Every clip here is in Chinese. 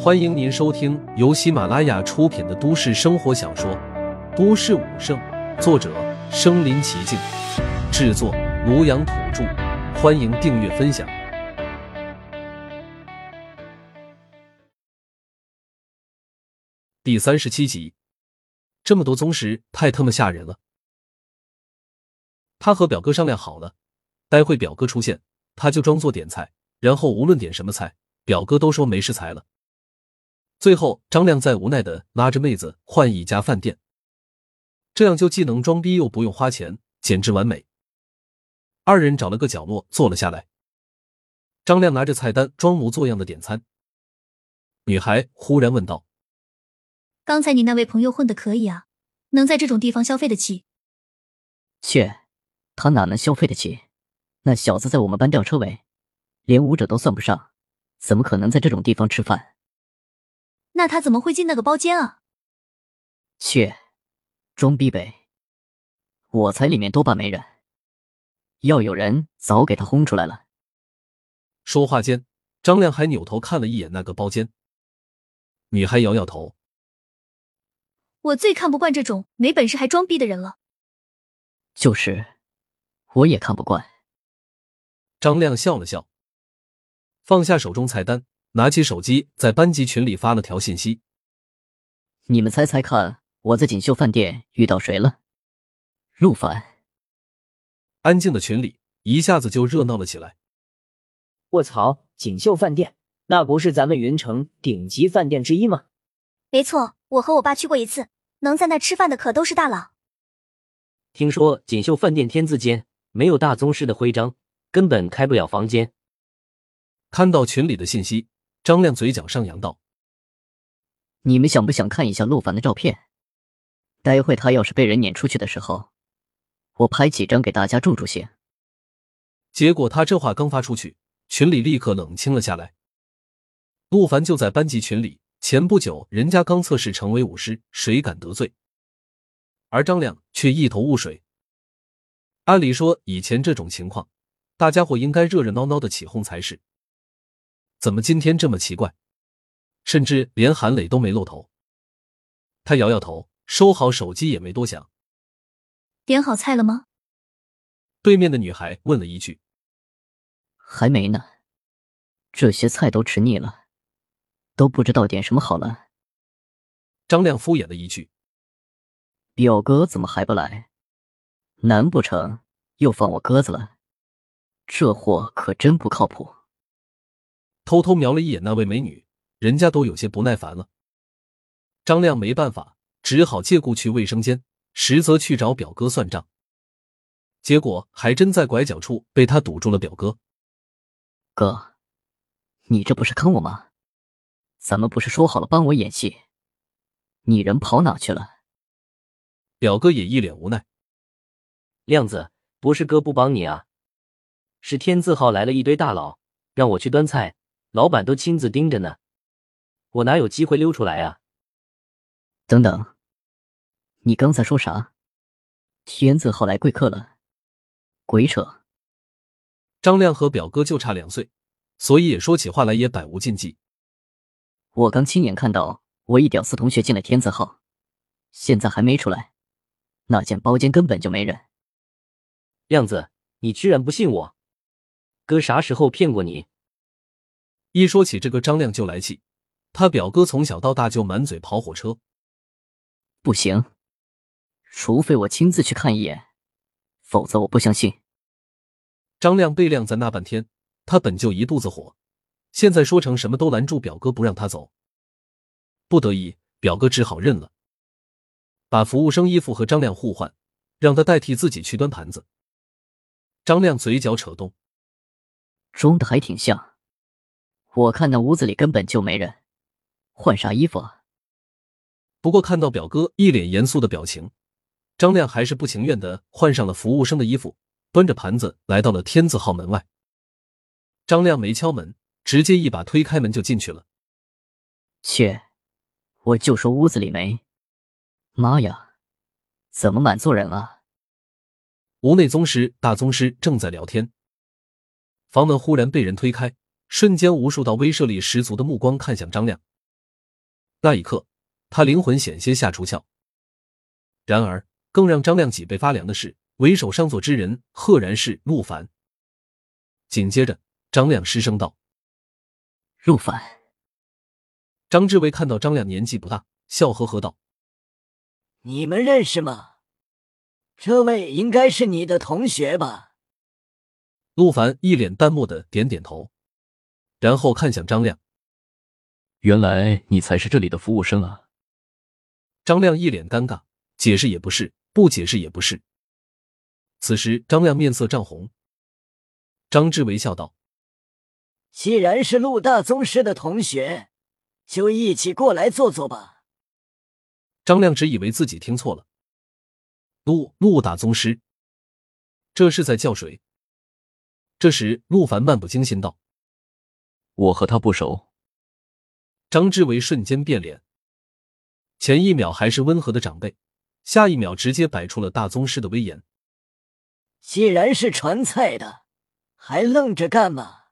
欢迎您收听由喜马拉雅出品的都市生活小说《都市武圣》，作者：身临其境，制作：庐阳土著。欢迎订阅分享。第三十七集，这么多宗师，太他妈吓人了。他和表哥商量好了，待会表哥出现，他就装作点菜，然后无论点什么菜，表哥都说没食材了。最后，张亮再无奈的拉着妹子换一家饭店，这样就既能装逼又不用花钱，简直完美。二人找了个角落坐了下来，张亮拿着菜单装模作样的点餐。女孩忽然问道：“刚才你那位朋友混的可以啊，能在这种地方消费得起？”切，他哪能消费得起？那小子在我们班吊车尾，连舞者都算不上，怎么可能在这种地方吃饭？那他怎么会进那个包间啊？切，装逼呗！我猜里面多半没人，要有人早给他轰出来了。说话间，张亮还扭头看了一眼那个包间。女孩摇摇头：“我最看不惯这种没本事还装逼的人了。”就是，我也看不惯。张亮笑了笑，放下手中菜单。拿起手机，在班级群里发了条信息：“你们猜猜看，我在锦绣饭店遇到谁了？陆凡。”安静的群里一下子就热闹了起来。卧槽！锦绣饭店，那不是咱们云城顶级饭店之一吗？没错，我和我爸去过一次，能在那吃饭的可都是大佬。听说锦绣饭店天字间没有大宗师的徽章，根本开不了房间。看到群里的信息。张亮嘴角上扬道：“你们想不想看一下陆凡的照片？待会他要是被人撵出去的时候，我拍几张给大家助助兴。”结果他这话刚发出去，群里立刻冷清了下来。陆凡就在班级群里，前不久人家刚测试成为武师，谁敢得罪？而张亮却一头雾水。按理说，以前这种情况，大家伙应该热热闹闹的起哄才是。怎么今天这么奇怪？甚至连韩磊都没露头。他摇摇头，收好手机，也没多想。点好菜了吗？对面的女孩问了一句。还没呢，这些菜都吃腻了，都不知道点什么好了。张亮敷衍了一句。表哥怎么还不来？难不成又放我鸽子了？这货可真不靠谱。偷偷瞄了一眼那位美女，人家都有些不耐烦了。张亮没办法，只好借故去卫生间，实则去找表哥算账。结果还真在拐角处被他堵住了。表哥，哥，你这不是坑我吗？咱们不是说好了帮我演戏？你人跑哪去了？表哥也一脸无奈。亮子，不是哥不帮你啊，是天字号来了一堆大佬，让我去端菜。老板都亲自盯着呢，我哪有机会溜出来啊？等等，你刚才说啥？天字号来贵客了？鬼扯！张亮和表哥就差两岁，所以也说起话来也百无禁忌。我刚亲眼看到我一屌丝同学进了天字号，现在还没出来，那间包间根本就没人。亮子，你居然不信我？哥啥时候骗过你？一说起这个张亮就来气，他表哥从小到大就满嘴跑火车。不行，除非我亲自去看一眼，否则我不相信。张亮被晾在那半天，他本就一肚子火，现在说成什么都拦住表哥不让他走，不得已，表哥只好认了，把服务生衣服和张亮互换，让他代替自己去端盘子。张亮嘴角扯动，装的还挺像。我看那屋子里根本就没人，换啥衣服啊？不过看到表哥一脸严肃的表情，张亮还是不情愿的换上了服务生的衣服，端着盘子来到了天字号门外。张亮没敲门，直接一把推开门就进去了。切，我就说屋子里没。妈呀，怎么满座人啊？屋内宗师、大宗师正在聊天，房门忽然被人推开。瞬间，无数道威慑力十足的目光看向张亮，那一刻，他灵魂险些吓出窍。然而，更让张亮脊背发凉的是，为首上座之人赫然是陆凡。紧接着，张亮失声道：“陆凡。”张志伟看到张亮年纪不大，笑呵呵道：“你们认识吗？这位应该是你的同学吧？”陆凡一脸淡漠的点点头，然后看向张亮：“原来你才是这里的服务生啊！”张亮一脸尴尬，解释也不是，不解释也不是。此时，张亮面色涨红。张志伟笑道：“既然是陆大宗师的同学，就一起过来坐坐吧。”张亮只以为自己听错了。陆陆大宗师，这是在叫谁？这时，陆凡漫不经心道：“我和他不熟。”张志伟瞬间变脸，前一秒还是温和的长辈，下一秒直接摆出了大宗师的威严。既然是传菜的，还愣着干嘛？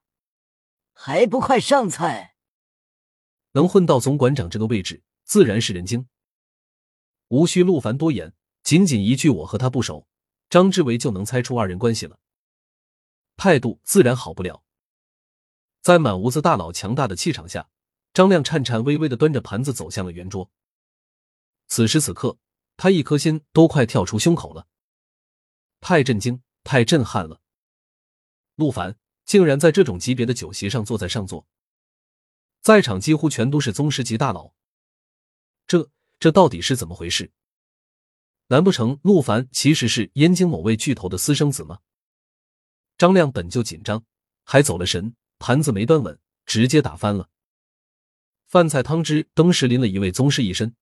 还不快上菜！能混到总馆长这个位置，自然是人精。无需陆凡多言，仅仅一句“我和他不熟”，张志伟就能猜出二人关系了。态度自然好不了。在满屋子大佬强大的气场下，张亮颤颤巍巍的端着盘子走向了圆桌。此时此刻，他一颗心都快跳出胸口了，太震惊，太震撼了！陆凡竟然在这种级别的酒席上坐在上座，在场几乎全都是宗师级大佬。这这到底是怎么回事？难不成陆凡其实是燕京某位巨头的私生子吗？张亮本就紧张，还走了神，盘子没端稳，直接打翻了。饭菜汤汁登时淋了一位宗师一身，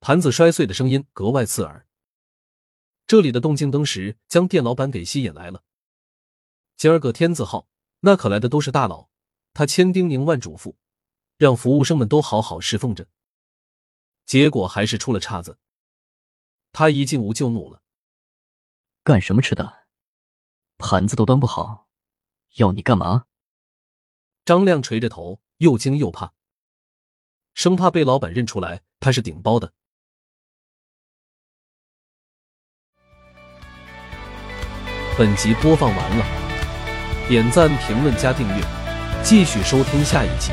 盘子摔碎的声音格外刺耳。这里的动静登时将店老板给吸引来了。今儿个天字号，那可来的都是大佬，他千叮咛万嘱咐，让服务生们都好好侍奉着。结果还是出了岔子，他一进屋就怒了：“干什么吃的？”盘子都端不好，要你干嘛？张亮垂着头，又惊又怕，生怕被老板认出来他是顶包的。本集播放完了，点赞、评论、加订阅，继续收听下一集。